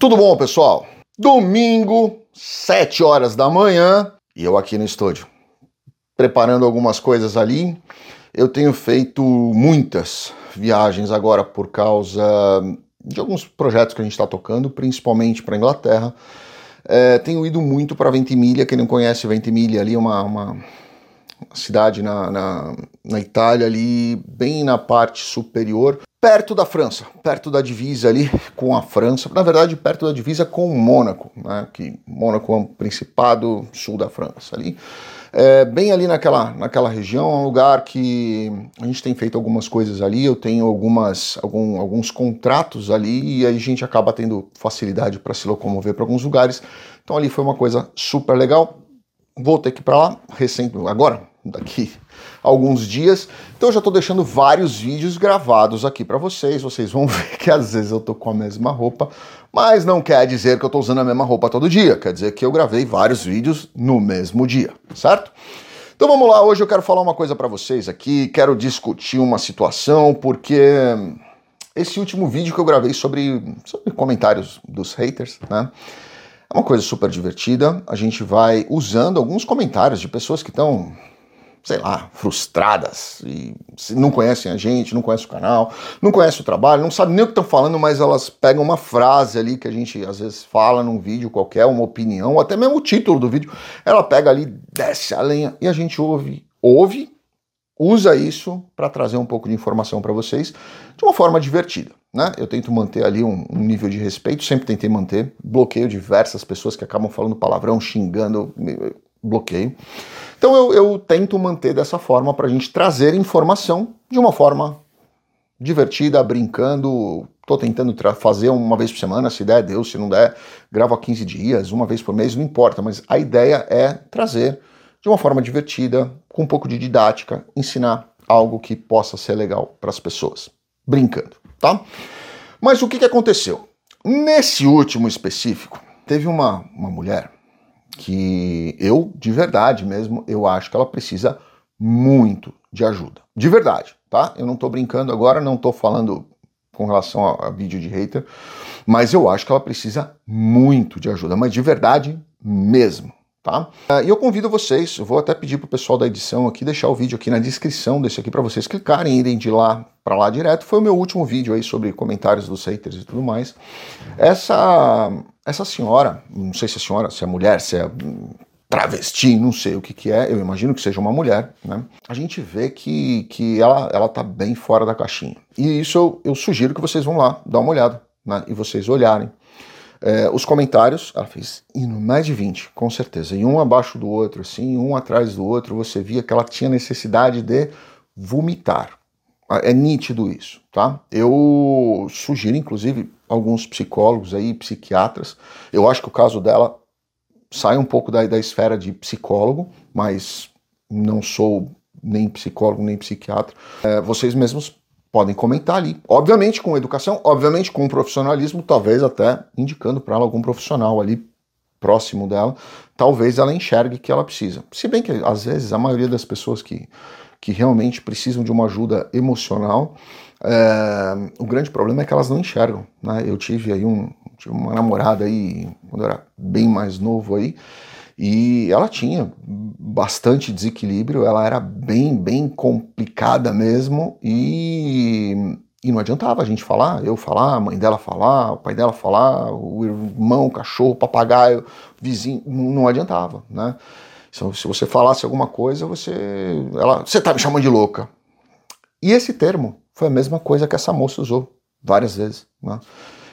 Tudo bom, pessoal? Domingo, 7 horas da manhã, e eu aqui no estúdio, preparando algumas coisas ali. Eu tenho feito muitas viagens agora por causa de alguns projetos que a gente está tocando, principalmente para Inglaterra. É, tenho ido muito para Ventimiglia, quem não conhece Ventimiglia ali, é uma, uma cidade na, na, na Itália ali, bem na parte superior, perto da França, perto da divisa ali com a França, na verdade perto da divisa com Mônaco, né, que Mônaco é um principado sul da França ali. É, bem ali naquela, naquela região, é um lugar que a gente tem feito algumas coisas ali, eu tenho algumas, algum, alguns contratos ali e aí a gente acaba tendo facilidade para se locomover para alguns lugares. Então ali foi uma coisa super legal. Voltei aqui para lá, recém, agora, daqui alguns dias. Então eu já estou deixando vários vídeos gravados aqui para vocês. Vocês vão ver que às vezes eu tô com a mesma roupa, mas não quer dizer que eu estou usando a mesma roupa todo dia. Quer dizer que eu gravei vários vídeos no mesmo dia, certo? Então vamos lá, hoje eu quero falar uma coisa para vocês aqui, quero discutir uma situação, porque esse último vídeo que eu gravei sobre, sobre comentários dos haters, né? É uma coisa super divertida. A gente vai usando alguns comentários de pessoas que estão sei lá, frustradas e não conhecem a gente, não conhecem o canal, não conhecem o trabalho, não sabem nem o que estão falando, mas elas pegam uma frase ali que a gente às vezes fala num vídeo qualquer, uma opinião, ou até mesmo o título do vídeo, ela pega ali, desce a lenha e a gente ouve, ouve, usa isso para trazer um pouco de informação para vocês de uma forma divertida. Né? Eu tento manter ali um, um, nível de respeito, sempre tentei manter, bloqueio diversas pessoas que acabam falando palavrão, xingando, bloqueio. Então eu, eu tento manter dessa forma para a gente trazer informação de uma forma divertida, brincando. Estou tentando fazer uma vez por semana, se der, Deus, se não der, gravo a 15 dias, uma vez por mês, não importa, mas a ideia é trazer de uma forma divertida, com um pouco de didática, ensinar algo que possa ser legal para as pessoas, brincando, tá? Mas o que, que aconteceu? Nesse último específico, teve uma, uma mulher que eu, de verdade mesmo, eu acho que ela precisa muito de ajuda. De verdade, tá? Eu não tô brincando agora, não tô falando com relação a, a vídeo de hater, mas eu acho que ela precisa muito de ajuda, mas de verdade mesmo. Tá? Ah, e eu convido vocês, eu vou até pedir pro pessoal da edição aqui deixar o vídeo aqui na descrição desse aqui para vocês clicarem irem de lá para lá direto. Foi o meu último vídeo aí sobre comentários dos haters e tudo mais. Essa essa senhora, não sei se é senhora, se é mulher, se é travesti, não sei o que que é, eu imagino que seja uma mulher, né? A gente vê que, que ela, ela tá bem fora da caixinha. E isso eu, eu sugiro que vocês vão lá dar uma olhada, né? E vocês olharem. É, os comentários, ela fez mais de 20, com certeza, e um abaixo do outro, assim, um atrás do outro, você via que ela tinha necessidade de vomitar. É nítido isso, tá? Eu sugiro, inclusive, alguns psicólogos aí, psiquiatras. Eu acho que o caso dela sai um pouco da, da esfera de psicólogo, mas não sou nem psicólogo nem psiquiatra. É, vocês mesmos podem comentar ali. Obviamente com educação, obviamente com profissionalismo, talvez até indicando para ela algum profissional ali próximo dela, talvez ela enxergue que ela precisa. Se bem que às vezes a maioria das pessoas que, que realmente precisam de uma ajuda emocional, é, o grande problema é que elas não enxergam. Né? Eu tive aí um, tive uma namorada aí quando eu era bem mais novo aí, e ela tinha bastante desequilíbrio, ela era bem, bem complicada mesmo, e, e não adiantava a gente falar, eu falar, a mãe dela falar, o pai dela falar, o irmão, o cachorro, o papagaio, o vizinho, não adiantava, né? Então, se você falasse alguma coisa, você. Ela, você tá me chamando de louca. E esse termo foi a mesma coisa que essa moça usou várias vezes. Né?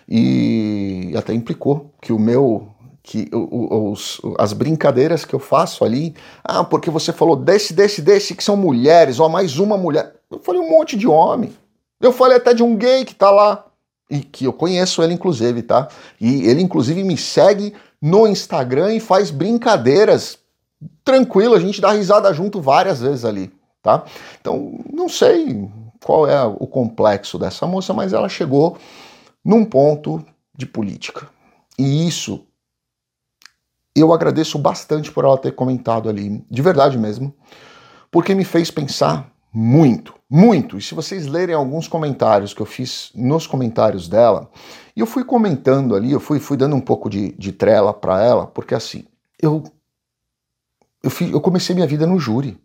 E até implicou que o meu que os, as brincadeiras que eu faço ali, ah, porque você falou desse, desse, desse que são mulheres, ó, mais uma mulher. Eu falei um monte de homem. Eu falei até de um gay que tá lá. E que eu conheço ele, inclusive, tá? E ele, inclusive, me segue no Instagram e faz brincadeiras. Tranquilo, a gente dá risada junto várias vezes ali, tá? Então, não sei qual é o complexo dessa moça, mas ela chegou num ponto de política. E isso eu agradeço bastante por ela ter comentado ali, de verdade mesmo, porque me fez pensar muito, muito. E se vocês lerem alguns comentários que eu fiz nos comentários dela, eu fui comentando ali, eu fui, fui dando um pouco de, de trela para ela, porque assim, eu, eu, fiz, eu comecei minha vida no júri.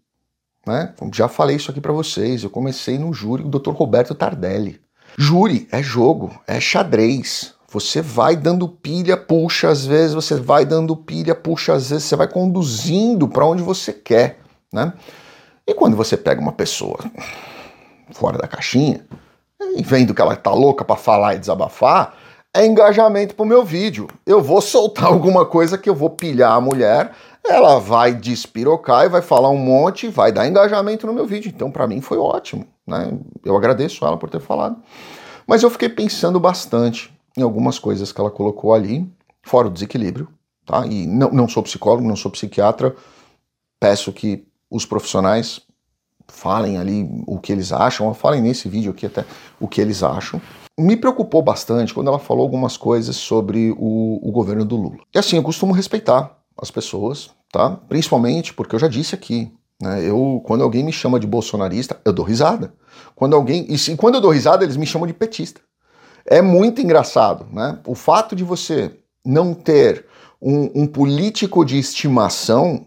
Né? Já falei isso aqui para vocês. Eu comecei no júri do Dr. Roberto Tardelli. Júri é jogo, é xadrez. Você vai dando pilha, puxa, às vezes você vai dando pilha, puxa, às vezes você vai conduzindo para onde você quer, né? E quando você pega uma pessoa fora da caixinha, e vendo que ela tá louca para falar e desabafar, é engajamento pro meu vídeo. Eu vou soltar alguma coisa que eu vou pilhar a mulher, ela vai despirocar e vai falar um monte, vai dar engajamento no meu vídeo. Então, para mim foi ótimo, né? Eu agradeço ela por ter falado. Mas eu fiquei pensando bastante em algumas coisas que ela colocou ali, fora o desequilíbrio, tá? E não, não sou psicólogo, não sou psiquiatra, peço que os profissionais falem ali o que eles acham, falem nesse vídeo aqui até o que eles acham. Me preocupou bastante quando ela falou algumas coisas sobre o, o governo do Lula. E assim, eu costumo respeitar as pessoas, tá? Principalmente porque eu já disse aqui, né? Eu, quando alguém me chama de bolsonarista, eu dou risada. Quando alguém. E se, quando eu dou risada, eles me chamam de petista. É muito engraçado, né? O fato de você não ter um, um político de estimação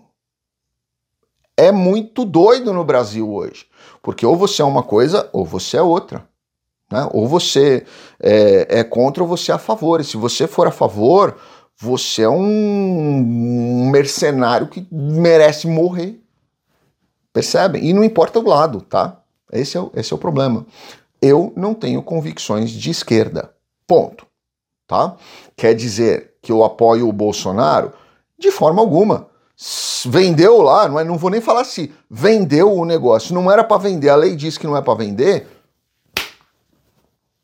é muito doido no Brasil hoje. Porque ou você é uma coisa ou você é outra. Né? Ou você é, é contra ou você é a favor. E se você for a favor, você é um mercenário que merece morrer. Percebem? E não importa o lado, tá? Esse é o, esse é o problema. Eu não tenho convicções de esquerda. Ponto. Tá? Quer dizer que eu apoio o Bolsonaro? De forma alguma vendeu lá, não, é, não vou nem falar se vendeu o negócio, não era para vender, a lei diz que não é para vender,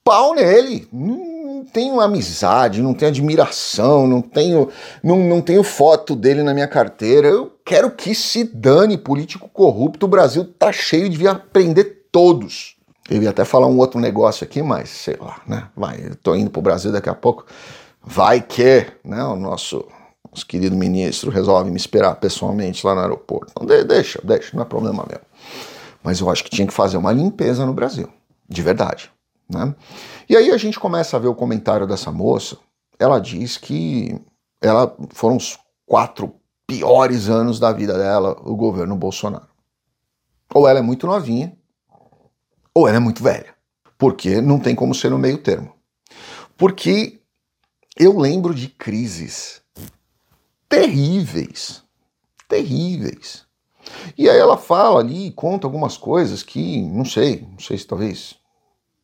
pau nele. Não tenho amizade, não tenho admiração, não tenho, não, não tenho foto dele na minha carteira. Eu quero que se dane político corrupto. O Brasil tá cheio, devia prender todos. Eu ia até falar um outro negócio aqui, mas sei lá, né? Vai, eu tô indo pro Brasil daqui a pouco. Vai que, né? O nosso os querido ministro resolve me esperar pessoalmente lá no aeroporto. Então deixa, deixa, não é problema meu. Mas eu acho que tinha que fazer uma limpeza no Brasil, de verdade. Né? E aí a gente começa a ver o comentário dessa moça. Ela diz que ela foram os quatro piores anos da vida dela, o governo Bolsonaro. Ou ela é muito novinha, ou ela é muito velha. Porque não tem como ser no meio termo. Porque eu lembro de crises terríveis. Terríveis. E aí ela fala ali, conta algumas coisas que, não sei, não sei se talvez,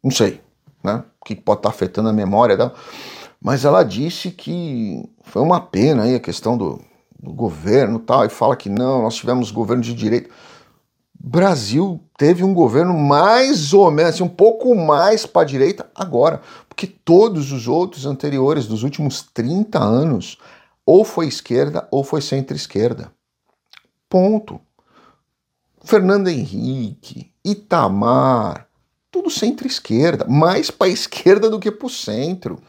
não sei, né? Que pode estar afetando a memória dela. Mas ela disse que foi uma pena aí a questão do, do governo tal, e fala que não, nós tivemos governo de direito. Brasil teve um governo mais ou menos, assim, um pouco mais para a direita agora, porque todos os outros anteriores, dos últimos 30 anos, ou foi esquerda ou foi centro-esquerda. Ponto. Fernando Henrique, Itamar, tudo centro-esquerda, mais para a esquerda do que para o centro.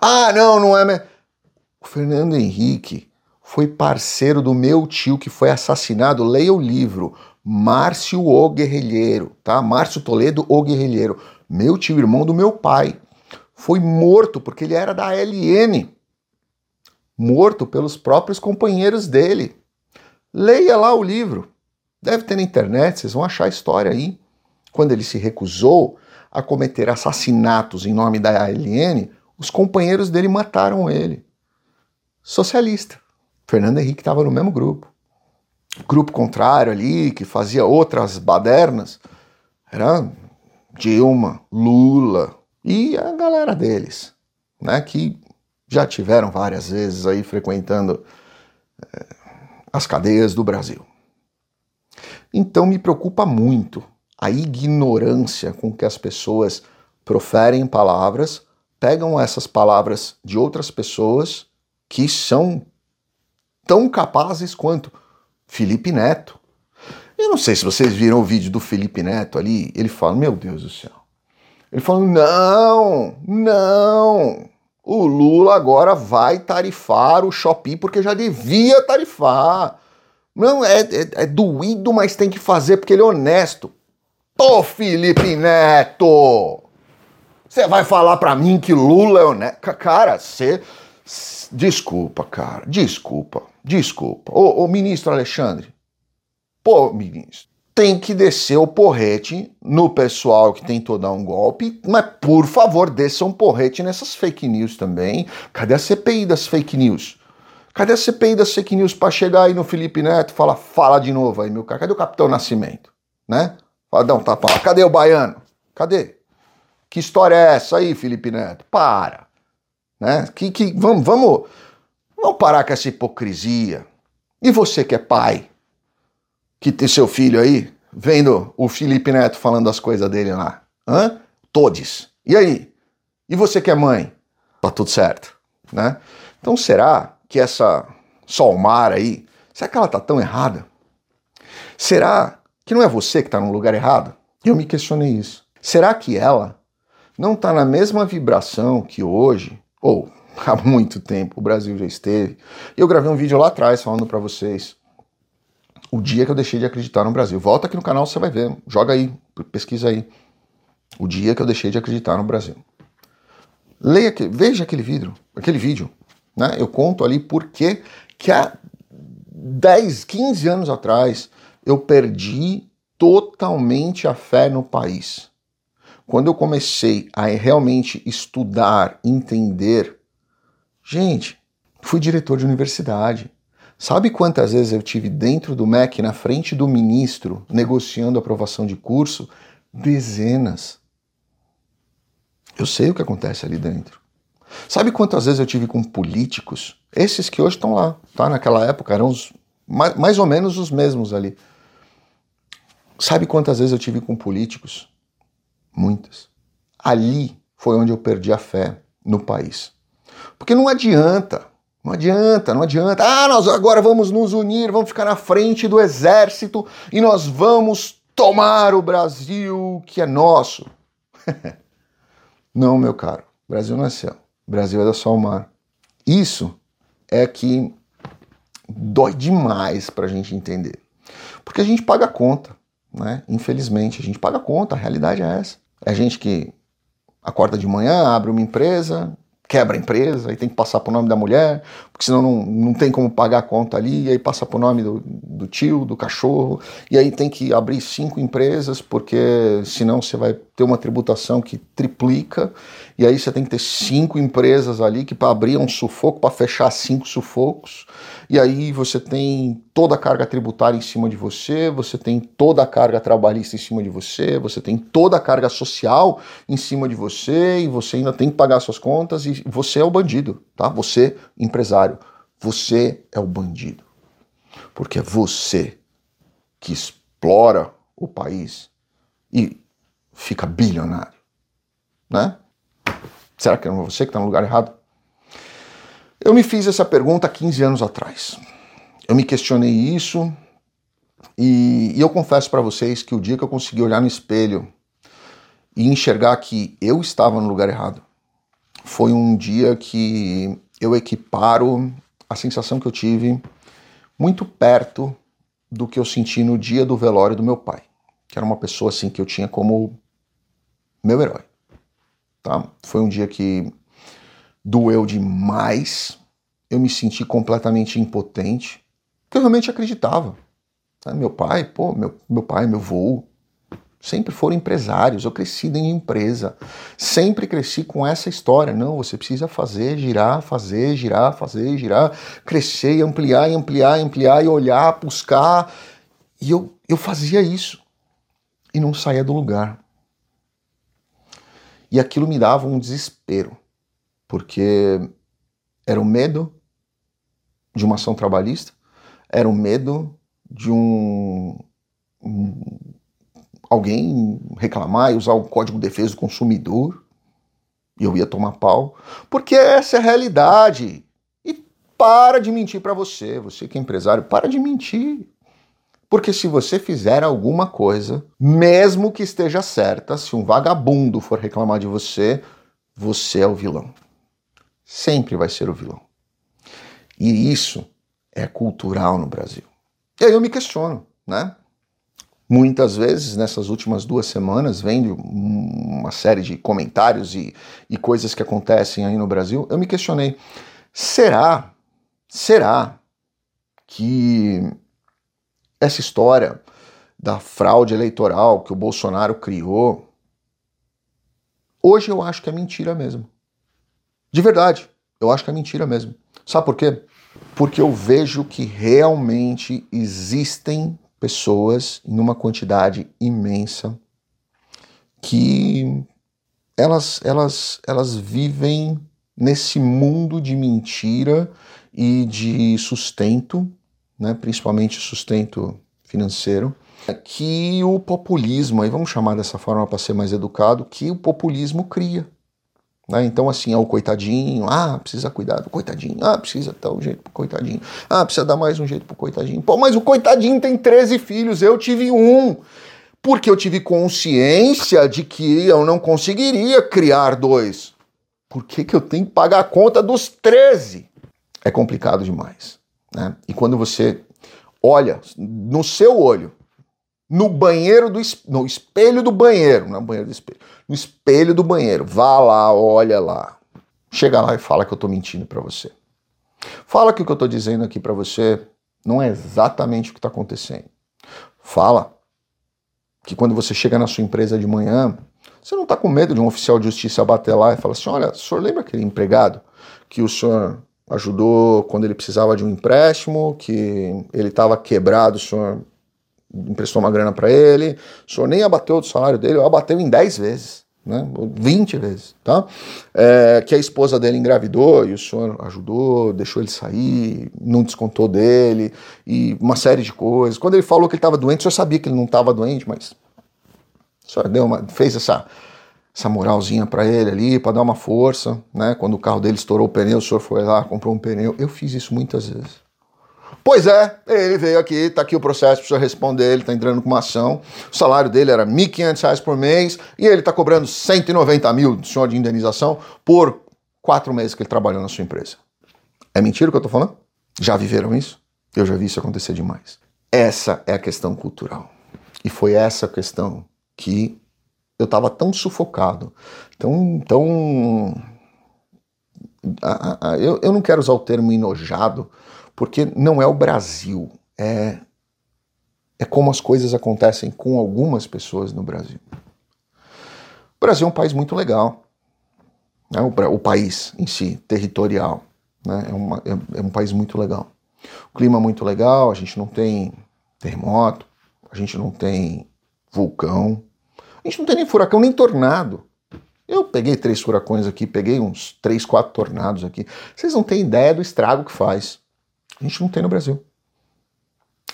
Ah, não, não é. O Fernando Henrique foi parceiro do meu tio que foi assassinado. Leia o livro Márcio o Guerrilheiro, tá? Márcio Toledo o Guerrilheiro. Meu tio, irmão do meu pai, foi morto porque ele era da LN morto pelos próprios companheiros dele. Leia lá o livro. Deve ter na internet, vocês vão achar a história aí. Quando ele se recusou a cometer assassinatos em nome da ALN, os companheiros dele mataram ele. Socialista. Fernando Henrique estava no mesmo grupo. Grupo contrário ali, que fazia outras badernas, era Dilma, Lula e a galera deles, né, que já tiveram várias vezes aí frequentando é, as cadeias do Brasil. Então me preocupa muito a ignorância com que as pessoas proferem palavras, pegam essas palavras de outras pessoas que são tão capazes quanto Felipe Neto. Eu não sei se vocês viram o vídeo do Felipe Neto ali, ele fala, meu Deus do céu. Ele fala, não, não, o Lula agora vai tarifar o Shopee porque já devia tarifar. Não, é, é, é doído, mas tem que fazer porque ele é honesto. Ô Felipe Neto! Você vai falar pra mim que Lula é o Neto? Cara, você. Desculpa, cara. Desculpa. Desculpa. Ô, ô ministro Alexandre. Pô, ministro. Tem que descer o porrete no pessoal que tentou dar um golpe, mas por favor, desça um porrete nessas fake news também. Cadê a CPI das fake news? Cadê a CPI das fake news para chegar aí no Felipe Neto e falar, fala de novo aí, meu cara? Cadê o Capitão Nascimento? Né? Fala, dá um tapa. Cadê o baiano? Cadê? Que história é essa aí, Felipe Neto? Para. Né? Que, que, vamos, vamos, vamos parar com essa hipocrisia. E você que é pai, que tem seu filho aí, vendo o Felipe Neto falando as coisas dele lá. Hã? Todes. E aí? E você que é mãe? Tá tudo certo, né? Então será que essa Solmar aí, será que ela tá tão errada? Será que não é você que está no lugar errado? Eu me questionei isso. Será que ela não está na mesma vibração que hoje, ou há muito tempo, o Brasil já esteve? Eu gravei um vídeo lá atrás falando para vocês o dia que eu deixei de acreditar no Brasil. Volta aqui no canal, você vai ver. Joga aí, pesquisa aí. O dia que eu deixei de acreditar no Brasil. Leia, veja aquele vídeo, aquele vídeo. Né? Eu conto ali porque que há 10, 15 anos atrás eu perdi totalmente a fé no país. Quando eu comecei a realmente estudar, entender, gente, fui diretor de universidade. Sabe quantas vezes eu tive dentro do MEC, na frente do ministro, negociando aprovação de curso? Dezenas. Eu sei o que acontece ali dentro. Sabe quantas vezes eu tive com políticos? Esses que hoje estão lá, tá? Naquela época eram os, mais, mais ou menos os mesmos ali. Sabe quantas vezes eu tive com políticos? Muitas. Ali foi onde eu perdi a fé no país. Porque não adianta, não adianta, não adianta. Ah, nós agora vamos nos unir, vamos ficar na frente do exército e nós vamos tomar o Brasil que é nosso. não, meu caro, o Brasil não é seu. Brasil é da só o mar. Isso é que dói demais para a gente entender. Porque a gente paga a conta, né? Infelizmente, a gente paga a conta, a realidade é essa. É gente que acorda de manhã, abre uma empresa, quebra a empresa, aí tem que passar para o nome da mulher, porque senão não, não tem como pagar a conta ali, e aí passa para o nome do, do tio, do cachorro, e aí tem que abrir cinco empresas, porque senão você vai ter uma tributação que triplica, e aí você tem que ter cinco empresas ali que para abrir um sufoco, para fechar cinco sufocos, e aí você tem toda a carga tributária em cima de você, você tem toda a carga trabalhista em cima de você, você tem toda a carga social em cima de você, e você ainda tem que pagar suas contas, e você é o bandido, tá? Você, empresário, você é o bandido. Porque é você que explora o país e fica bilionário, né? Será que é você que está no lugar errado? Eu me fiz essa pergunta há 15 anos atrás. Eu me questionei isso e, e eu confesso para vocês que o dia que eu consegui olhar no espelho e enxergar que eu estava no lugar errado foi um dia que eu equiparo a sensação que eu tive muito perto do que eu senti no dia do velório do meu pai, que era uma pessoa assim que eu tinha como meu herói. Tá? Foi um dia que doeu demais, eu me senti completamente impotente, porque eu realmente acreditava. Né? Meu pai, pô, meu, meu pai, meu avô, sempre foram empresários. Eu cresci em empresa, sempre cresci com essa história. Não, você precisa fazer, girar, fazer, girar, fazer, girar, crescer, ampliar, ampliar, ampliar e olhar, buscar. E eu, eu fazia isso e não saía do lugar. E aquilo me dava um desespero, porque era o medo de uma ação trabalhista, era o medo de um, um alguém reclamar e usar o Código de Defesa do Consumidor e eu ia tomar pau, porque essa é a realidade. E para de mentir para você, você que é empresário, para de mentir. Porque se você fizer alguma coisa, mesmo que esteja certa, se um vagabundo for reclamar de você, você é o vilão. Sempre vai ser o vilão. E isso é cultural no Brasil. E aí eu me questiono, né? muitas vezes nessas últimas duas semanas, vendo uma série de comentários e, e coisas que acontecem aí no Brasil, eu me questionei: será, será que essa história da fraude eleitoral que o Bolsonaro criou, hoje eu acho que é mentira mesmo. De verdade, eu acho que é mentira mesmo. Sabe por quê? Porque eu vejo que realmente existem pessoas em uma quantidade imensa que elas, elas, elas vivem nesse mundo de mentira e de sustento, né, principalmente sustento financeiro, que o populismo, aí vamos chamar dessa forma para ser mais educado, que o populismo cria. Né? Então, assim, é o coitadinho, ah, precisa cuidar do coitadinho, ah, precisa dar um jeito pro coitadinho, ah, precisa dar mais um jeito pro coitadinho. Pô, mas o coitadinho tem 13 filhos, eu tive um. Porque eu tive consciência de que eu não conseguiria criar dois. Por que, que eu tenho que pagar a conta dos 13? É complicado demais. Né? E quando você olha no seu olho no banheiro do no espelho do banheiro, não é banheiro do espelho, no espelho do banheiro. Vá lá, olha lá. Chega lá e fala que eu tô mentindo para você. Fala que o que eu tô dizendo aqui para você não é exatamente o que está acontecendo. Fala que quando você chega na sua empresa de manhã, você não está com medo de um oficial de justiça bater lá e falar assim: olha, o senhor lembra aquele empregado que o senhor ajudou quando ele precisava de um empréstimo, que ele estava quebrado, o senhor emprestou uma grana para ele, o senhor nem abateu do salário dele, abateu em 10 vezes, né? 20 vezes, tá? É, que a esposa dele engravidou e o senhor ajudou, deixou ele sair, não descontou dele e uma série de coisas. Quando ele falou que ele estava doente, o senhor sabia que ele não estava doente, mas o senhor deu uma, fez essa essa moralzinha para ele ali, para dar uma força, né? Quando o carro dele estourou o pneu, o senhor foi lá, comprou um pneu. Eu fiz isso muitas vezes. Pois é, ele veio aqui, tá aqui o processo senhor responder, ele tá entrando com uma ação. O salário dele era R$ 1.500 por mês e ele tá cobrando 190 mil do senhor de indenização por quatro meses que ele trabalhou na sua empresa. É mentira o que eu tô falando? Já viveram isso? Eu já vi isso acontecer demais. Essa é a questão cultural. E foi essa questão que eu estava tão sufocado, tão, tão eu, eu não quero usar o termo enojado, porque não é o Brasil, é, é como as coisas acontecem com algumas pessoas no Brasil. O Brasil é um país muito legal, né? o, o país em si, territorial, né? é, uma, é, é um país muito legal. O clima é muito legal, a gente não tem terremoto, a gente não tem vulcão, a gente não tem nem furacão, nem tornado. Eu peguei três furacões aqui, peguei uns três, quatro tornados aqui. Vocês não têm ideia do estrago que faz. A gente não tem no Brasil.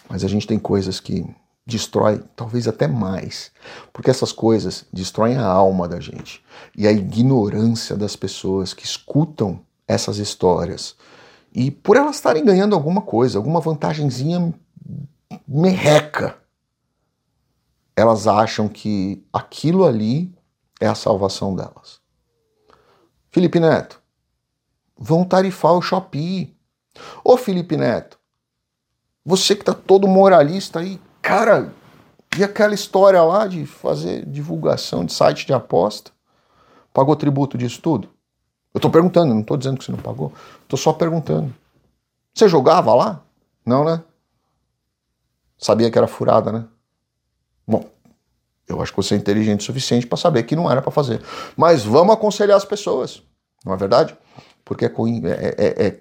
Mas a gente tem coisas que destrói talvez até mais, porque essas coisas destroem a alma da gente e a ignorância das pessoas que escutam essas histórias e por elas estarem ganhando alguma coisa, alguma vantagenzinha merreca, elas acham que aquilo ali é a salvação delas. Felipe Neto, vão tarifar o Shopee. Ô Felipe Neto, você que tá todo moralista aí, cara, e aquela história lá de fazer divulgação de site de aposta? Pagou tributo disso tudo? Eu tô perguntando, não tô dizendo que você não pagou. Tô só perguntando. Você jogava lá? Não, né? Sabia que era furada, né? Bom, eu acho que você é inteligente o suficiente para saber que não era para fazer. Mas vamos aconselhar as pessoas, não é verdade? Porque é, é, é,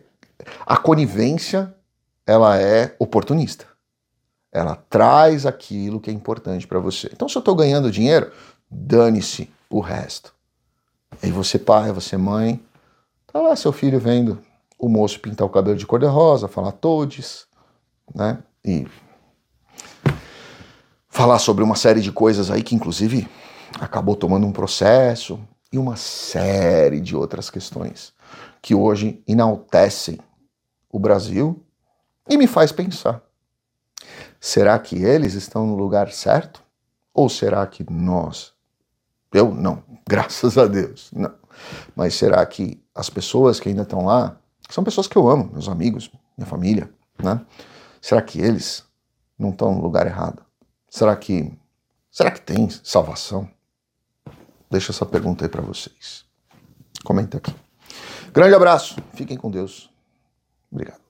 a conivência, ela é oportunista. Ela traz aquilo que é importante para você. Então, se eu estou ganhando dinheiro, dane-se o resto. Aí você pai, você mãe, tá lá seu filho vendo o moço pintar o cabelo de cor de rosa, falar todes, né? E falar sobre uma série de coisas aí que inclusive acabou tomando um processo e uma série de outras questões que hoje enaltecem o Brasil e me faz pensar: será que eles estão no lugar certo? Ou será que nós? Eu não, graças a Deus, não. Mas será que as pessoas que ainda estão lá são pessoas que eu amo, meus amigos, minha família, né? Será que eles não estão no lugar errado? Será que será que tem salvação? Deixa essa pergunta aí para vocês. Comenta aqui. Grande abraço. Fiquem com Deus. Obrigado.